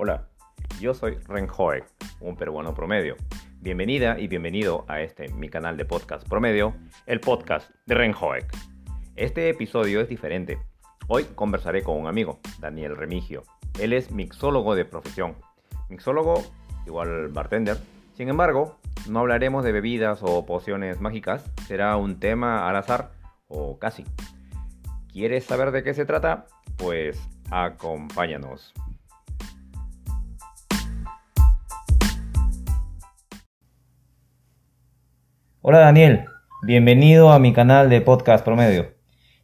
Hola, yo soy Renjoek, un peruano promedio. Bienvenida y bienvenido a este mi canal de podcast promedio, el podcast de Renjoek. Este episodio es diferente. Hoy conversaré con un amigo, Daniel Remigio. Él es mixólogo de profesión. Mixólogo igual bartender. Sin embargo, no hablaremos de bebidas o pociones mágicas, será un tema al azar o casi. ¿Quieres saber de qué se trata? Pues acompáñanos. Hola Daniel, bienvenido a mi canal de podcast promedio.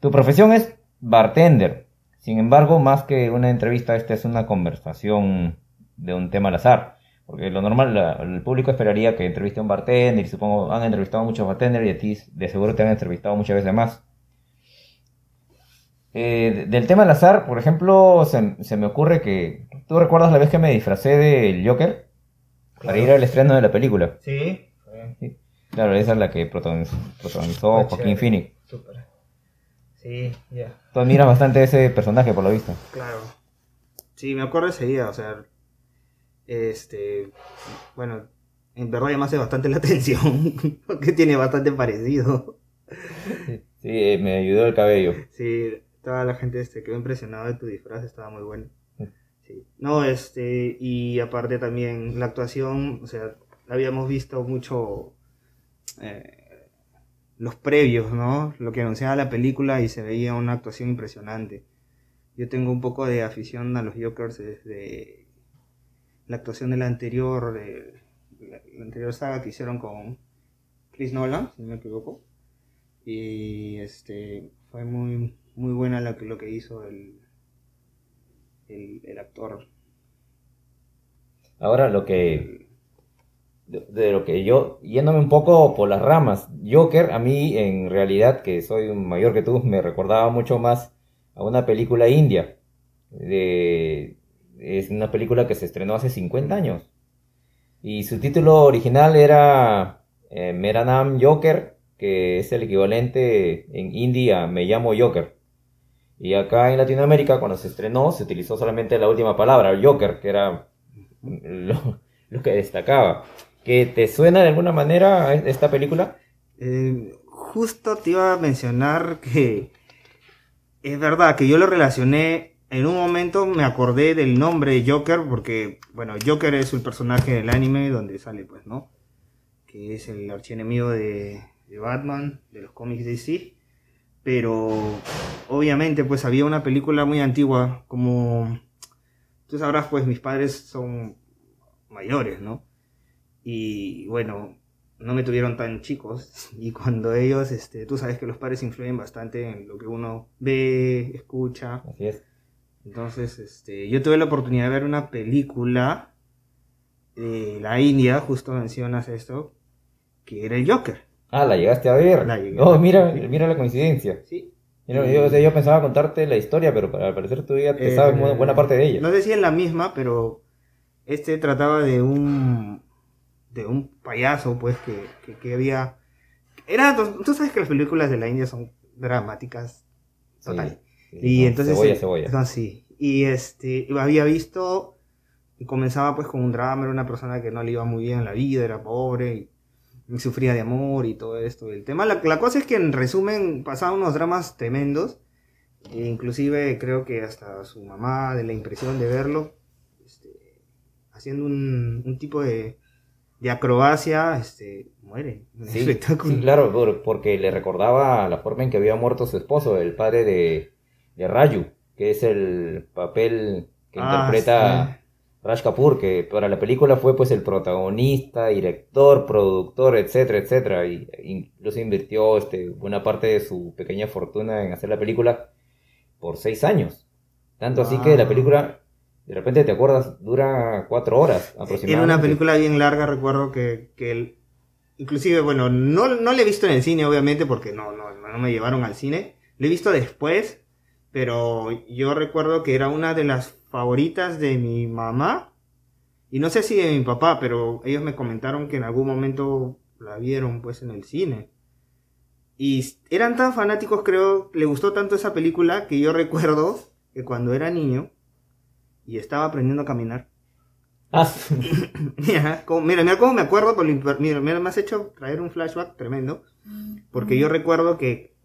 Tu profesión es bartender. Sin embargo, más que una entrevista, esta es una conversación de un tema al azar. Porque lo normal, el público esperaría que entreviste a un bartender y supongo han entrevistado a muchos bartenders y a ti de seguro te han entrevistado muchas veces más. Eh, del tema al azar, por ejemplo, se, me ocurre que... ¿Tú recuerdas la vez que me disfracé del Joker? Para ir al estreno de la película. Sí. Claro, esa es la que protagonizó, Joaquín Phoenix. Súper. Sí, ya. Tú admiras bastante ese personaje, por lo visto. Claro. Sí, me acuerdo ese día, o sea, este, bueno, en verdad llamaste bastante la atención, porque tiene bastante parecido. Sí, me ayudó el cabello. Sí, toda la gente este, quedó impresionada de tu disfraz, estaba muy bueno. Sí. No, este, y aparte también la actuación, o sea, habíamos visto mucho eh, los previos, ¿no? Lo que anunciaba la película y se veía una actuación impresionante. Yo tengo un poco de afición a los Jokers desde la actuación de la anterior, la, anterior saga que hicieron con Chris Nolan, si no me equivoco. Y este fue muy muy buena lo que, lo que hizo el, el, actor. Ahora lo que de, lo que yo, yéndome un poco por las ramas, Joker a mí en realidad, que soy mayor que tú, me recordaba mucho más a una película india. De, es una película que se estrenó hace 50 años. Y su título original era eh, Meranam Joker, que es el equivalente en India Me llamo Joker. Y acá en Latinoamérica, cuando se estrenó, se utilizó solamente la última palabra, Joker, que era lo, que destacaba. ¿Que te suena de alguna manera esta película? Eh, justo te iba a mencionar que es verdad que yo lo relacioné en un momento me acordé del nombre Joker porque, bueno, Joker es el personaje del anime donde sale, pues, ¿no? Que es el archienemigo de, de Batman, de los cómics DC. Pero, obviamente, pues había una película muy antigua, como tú sabrás, pues mis padres son mayores, ¿no? Y bueno, no me tuvieron tan chicos. Y cuando ellos, este, tú sabes que los padres influyen bastante en lo que uno ve, escucha. Así es. Entonces, este, yo tuve la oportunidad de ver una película de la India, justo mencionas esto, que era el Joker. Ah, la llegaste a ver. La oh, mira, mira la coincidencia. Sí. yo, yo, pensaba contarte la historia, pero al parecer tú ya te sabes eh, buena parte de ella. No sé si es la misma, pero este trataba de un de un payaso, pues, que, que, había... Era, tú sabes que las películas de la India son dramáticas, total. Y entonces... Cebolla, cebolla. sí. Y este, había visto, y comenzaba pues con un drama, era una persona que no le iba muy bien en la vida, era pobre, y, sufría de amor y todo esto. El tema, la, cosa es que en resumen pasaba unos dramas tremendos, e inclusive creo que hasta su mamá, de la impresión de verlo, este, haciendo un, un tipo de, de acrobacia, este, muere. Sí, claro, porque le recordaba la forma en que había muerto su esposo, el padre de, de Raju, que es el papel que ah, interpreta Raj Kapoor, que para la película fue pues el protagonista, director, productor, etcétera, etcétera, y incluso invirtió este, buena parte de su pequeña fortuna en hacer la película por seis años. Tanto así que la película, de repente te acuerdas, dura cuatro horas aproximadamente. Era una película bien larga, recuerdo que, que inclusive, bueno, no, no la he visto en el cine, obviamente, porque no, no, no me llevaron al cine. Lo he visto después, pero yo recuerdo que era una de las favoritas de mi mamá y no sé si de mi papá, pero ellos me comentaron que en algún momento la vieron pues en el cine. Y eran tan fanáticos, creo, le gustó tanto esa película que yo recuerdo que cuando era niño y estaba aprendiendo a caminar, Ah, mira, mira, mira cómo me acuerdo, por lo imper- mira, mira, me has hecho traer un flashback tremendo, porque yo recuerdo que,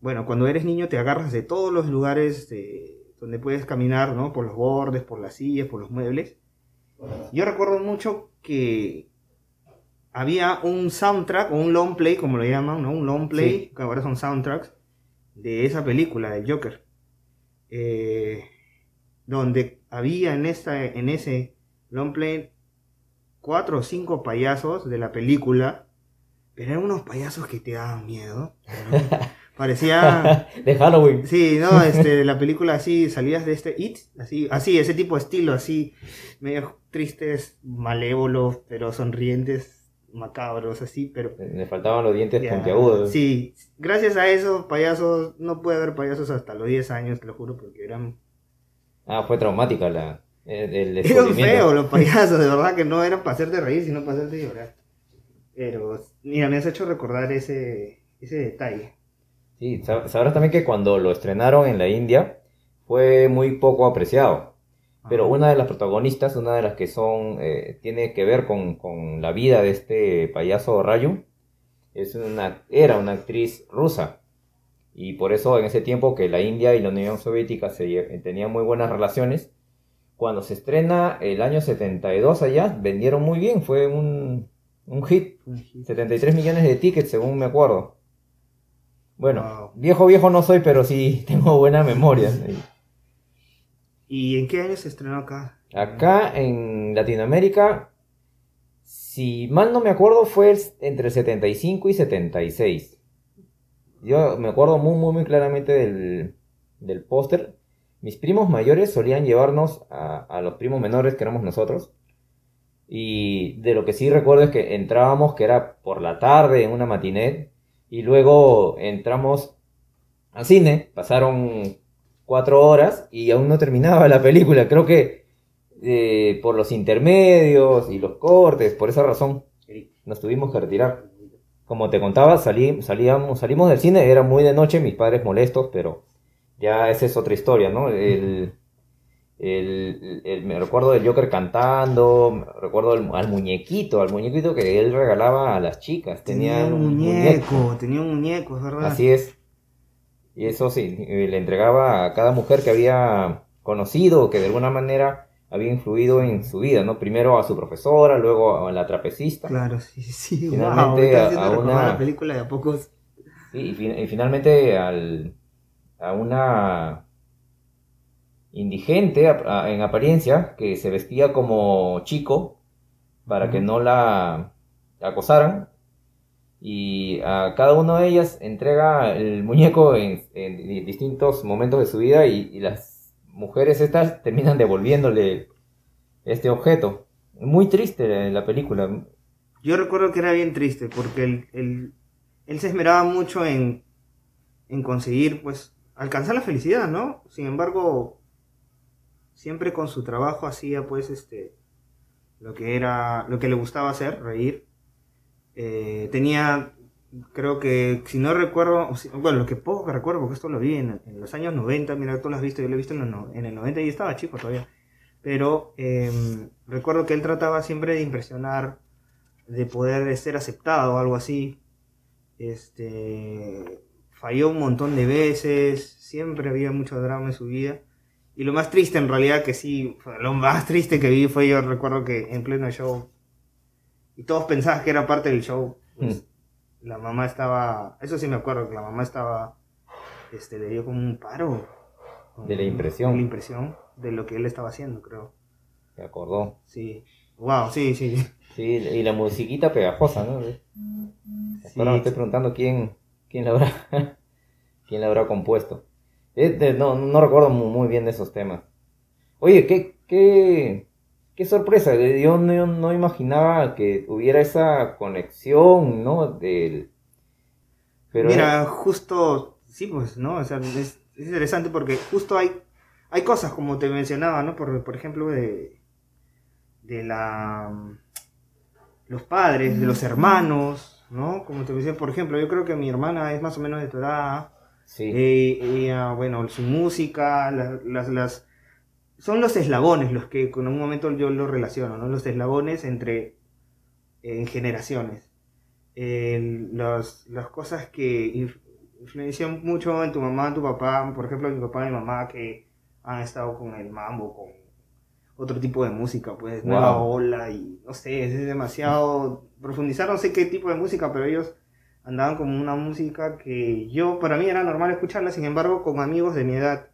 bueno, cuando eres niño te agarras de todos los lugares de- donde puedes caminar, ¿no? Por los bordes, por las sillas, por los muebles. Yo recuerdo mucho que había un soundtrack o un long play, como lo llaman, ¿no? Un long play, Sí. que ahora son soundtracks, de esa película, del Joker. Eh, donde había en, esta, en ese long play cuatro o cinco payasos de la película, pero eran unos payasos que te daban miedo. Parecía... de Halloween. Sí, no, este, la película así, salías de este It, así, así, ese tipo de estilo, así, medio tristes, malévolos, pero sonrientes, macabros, así, pero... Le faltaban los dientes ya, puntiagudos. Sí, gracias a eso, payasos, no puede haber payasos hasta los 10 años, te lo juro, porque eran... Ah, fue traumática la, el, descubrimiento. feos los payasos, de verdad que no eran para hacerte reír, sino para hacerte llorar. Pero, mira, me has hecho recordar ese, ese detalle. Sí, sab- sabrás también que cuando lo estrenaron en la India fue muy poco apreciado. Pero una de las protagonistas, una de las que son, eh, tiene que ver con, con la vida de este payaso Rayu, es una, era una actriz rusa. Y por eso en ese tiempo que la India y la Unión Soviética se, tenían muy buenas relaciones, cuando se estrena el año 72 allá, vendieron muy bien, fue un, un hit. 73 millones de tickets, según me acuerdo. Bueno, Wow. viejo viejo no soy, pero sí tengo buena memoria. ¿Y en qué año se estrenó acá? Acá en Latinoamérica, si mal no me acuerdo, fue entre el 75 y 76. Yo me acuerdo muy, muy, muy claramente del, del póster. Mis primos mayores solían llevarnos a, a los primos menores, que éramos nosotros. Y de lo que sí recuerdo es que entrábamos, que era por la tarde en una matiné, y luego entramos al cine, pasaron cuatro horas y aún no terminaba la película. Creo que eh, por los intermedios y los cortes, por esa razón, nos tuvimos que retirar. Como te contaba, salí, salíamos, salimos del cine, era muy de noche, mis padres molestos, pero ya esa es otra historia, ¿no? El, el- el- me recuerdo del Joker cantando, recuerdo al, al muñequito, al muñequito que él regalaba a las chicas. Tenía un muñeco, tenía un muñeco, es verdad. Así es. Y eso sí, le entregaba a cada mujer que había conocido, que de alguna manera había influido en su vida, ¿no? Primero a su profesora, luego a la trapecista. Claro, sí, sí. Finalmente wow, a- una- la película de a pocos. Sí, y, fin- y finalmente al, a una indigente a- a- en apariencia que se vestía como chico para que no la acosaran. Y a cada una de ellas entrega el muñeco en, en di- distintos momentos de su vida y, y las mujeres estas terminan devolviéndole este objeto. Muy triste la película. Yo recuerdo que era bien triste porque él, él, él se esmeraba mucho en, en conseguir, pues, alcanzar la felicidad, ¿no? Sin embargo, siempre con su trabajo hacía, pues, este, lo que era, lo que le gustaba hacer, reír. Eh, tenía, creo que, si no recuerdo, bueno, lo que poco recuerdo, porque esto lo vi en, los años 90, mira, tú lo has visto, yo lo he visto en, en el 90 y estaba chico todavía. Pero em, recuerdo que él trataba siempre de impresionar, de poder ser aceptado o algo así. Este falló un montón de veces, siempre había mucho drama en su vida. Y lo más triste en realidad que sí, lo más triste que vi fue yo recuerdo que en pleno show y todos pensaban que era parte del show, pues, la mamá estaba, eso sí me acuerdo que la mamá estaba este le dio como un paro De la impresión. de la impresión de lo que él estaba haciendo, creo. Se acordó. Sí. Wow, sí, sí. Sí, y la musiquita pegajosa, ¿no? Sí. Ahora me estoy preguntando quién, quién la habrá, quién la habrá compuesto. De- no, no recuerdo mu- muy bien de esos temas. Oye, qué, qué, qué sorpresa. Yo no, no imaginaba que hubiera esa conexión, ¿no? Del, pero Mira, justo, sí, pues, ¿no? O sea, es, es interesante porque justo hay, hay cosas, como te mencionaba, ¿no? Por, por ejemplo, de, de la, los padres, de los hermanos, ¿no? Como te decía, por ejemplo, yo creo que mi hermana es más o menos de tu edad. sí, Eh, ella, bueno, su música, la- las, las, son los eslabones los que con un momento yo lo relaciono, ¿no? Los eslabones entre en generaciones. las cosas que influencian mucho en tu mamá, en tu papá, por ejemplo, mi papá y mi mamá que han estado con el mambo, con otro tipo de música, pues, nueva ola y no sé, es demasiado profundizar, no sé qué tipo de música, pero ellos andaban como una música que yo, para mí era normal escucharla, sin embargo, con amigos de mi edad,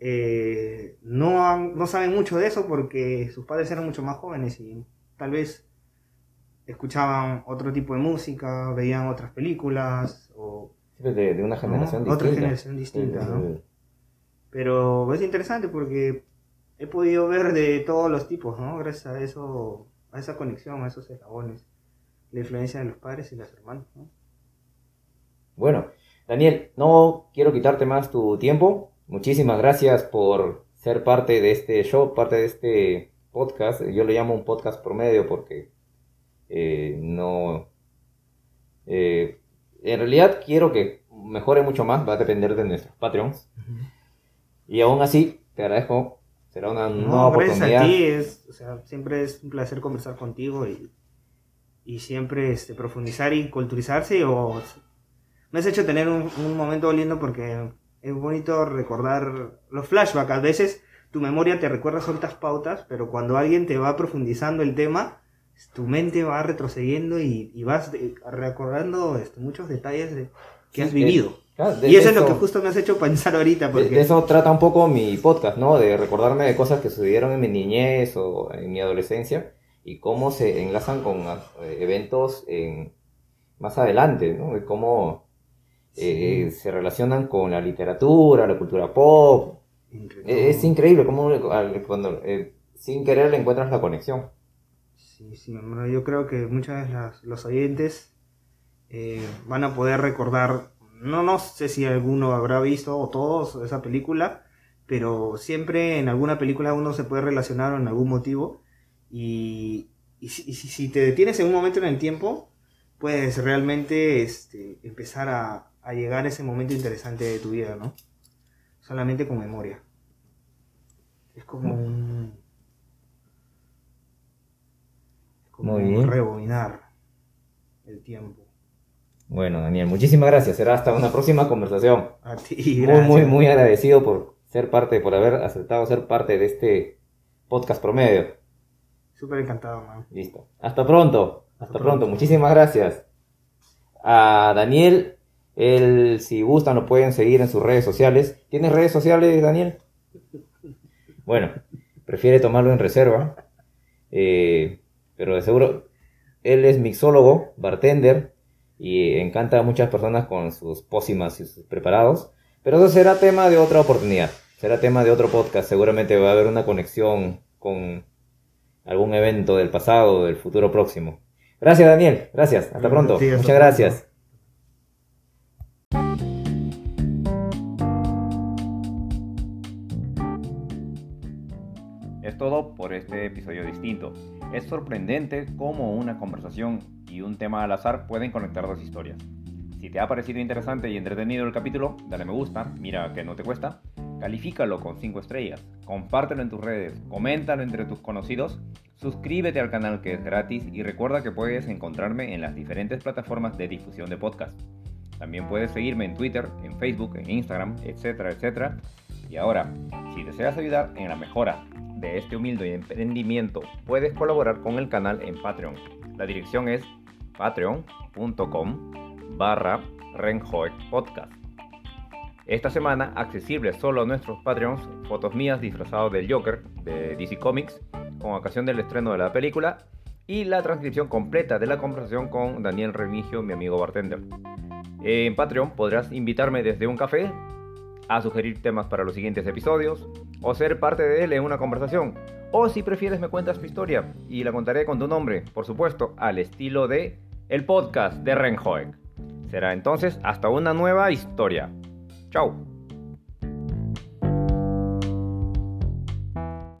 eh, no, no saben mucho de eso porque sus padres eran mucho más jóvenes y tal vez escuchaban otro tipo de música, veían otras películas o... De, una generación distinta. Otra generación distinta, ¿no? Pero es interesante porque he podido ver de todos los tipos, ¿no? Gracias a eso, a esa conexión, a esos eslabones, la influencia de los padres y los hermanos, ¿no? Bueno, Daniel, no quiero quitarte más tu tiempo. Muchísimas gracias por ser parte de este show, parte de este podcast. Yo lo llamo un podcast promedio porque eh, no... Eh, en realidad quiero que mejore mucho más, va a depender de nuestros Patreons. Y aún así, te agradezco. Será una nueva oportunidad. a ti, es, o sea, siempre es un placer conversar contigo y, y siempre este, profundizar y culturizarse. O, me has hecho tener un, un momento lindo porque es bonito recordar los flashbacks. A veces tu memoria te recuerda ciertas pautas, pero cuando alguien te va profundizando el tema, tu mente va retrocediendo y, vas recordando este, muchos detalles de, que has vivido. y eso, es lo que justo me has hecho pensar ahorita. Porque... De, eso trata un poco mi podcast, ¿no? De recordarme de cosas que sucedieron en mi niñez o en mi adolescencia y cómo se enlazan con eh, eventos en, más adelante, ¿no? De cómo eh, se relacionan con la literatura, la cultura pop. Es, increíble cómo cuando eh, sin querer le encuentras la conexión. Sí, sí, yo creo que muchas veces los oyentes eh, van a poder recordar, no, no sé si alguno habrá visto o todos esa película, pero siempre en alguna película uno se puede relacionar en algún motivo y, si, te detienes en un momento en el tiempo, puedes realmente este, empezar a, a llegar a ese momento interesante de tu vida, ¿no? Solamente con memoria. Es como un como rebobinar el tiempo. Bueno, Daniel, muchísimas gracias. Será hasta una próxima conversación. A ti, gracias. Muy, muy, muy agradecido por ser parte, por haber aceptado ser parte de este podcast promedio. Súper encantado, man. Listo. Hasta pronto. Hasta, pronto. Muchísimas gracias. A Daniel, él, si gustan, lo pueden seguir en sus redes sociales. ¿Tienes redes sociales, Daniel? Bueno, prefiere tomarlo en reserva. Eh, pero de seguro él es mixólogo, bartender y encanta a muchas personas con sus pócimas y sus preparados. Pero eso será tema de otra oportunidad, será tema de otro podcast. Seguramente va a haber una conexión con algún evento del pasado o del futuro próximo. Gracias Daniel, gracias, hasta pronto. Muchas gracias. Todo por este episodio distinto. Es sorprendente cómo una conversación y un tema al azar pueden conectar dos historias. Si te ha parecido interesante y entretenido el capítulo, dale me gusta, mira que no te cuesta, califícalo con 5 estrellas, compártelo en tus redes, coméntalo entre tus conocidos, suscríbete al canal que es gratis y recuerda que puedes encontrarme en las diferentes plataformas de difusión de podcast. También puedes seguirme en Twitter, en Facebook, en Instagram, etcétera, etcétera. Y ahora, si deseas ayudar en la mejora de este humilde emprendimiento, puedes colaborar con el canal en Patreon. La dirección es patreon.com barra Podcast. Esta semana, accesible solo a nuestros Patreons, fotos mías disfrazados del Joker de DC Comics, con ocasión del estreno de la película, y la transcripción completa de la conversación con Daniel Remigio, mi amigo bartender. En Patreon podrás invitarme desde un café a sugerir temas para los siguientes episodios o ser parte de él en una conversación. O si prefieres me cuentas tu historia y la contaré con tu nombre, por supuesto, al estilo de el podcast de Renhoek. Será entonces hasta una nueva historia. Chao.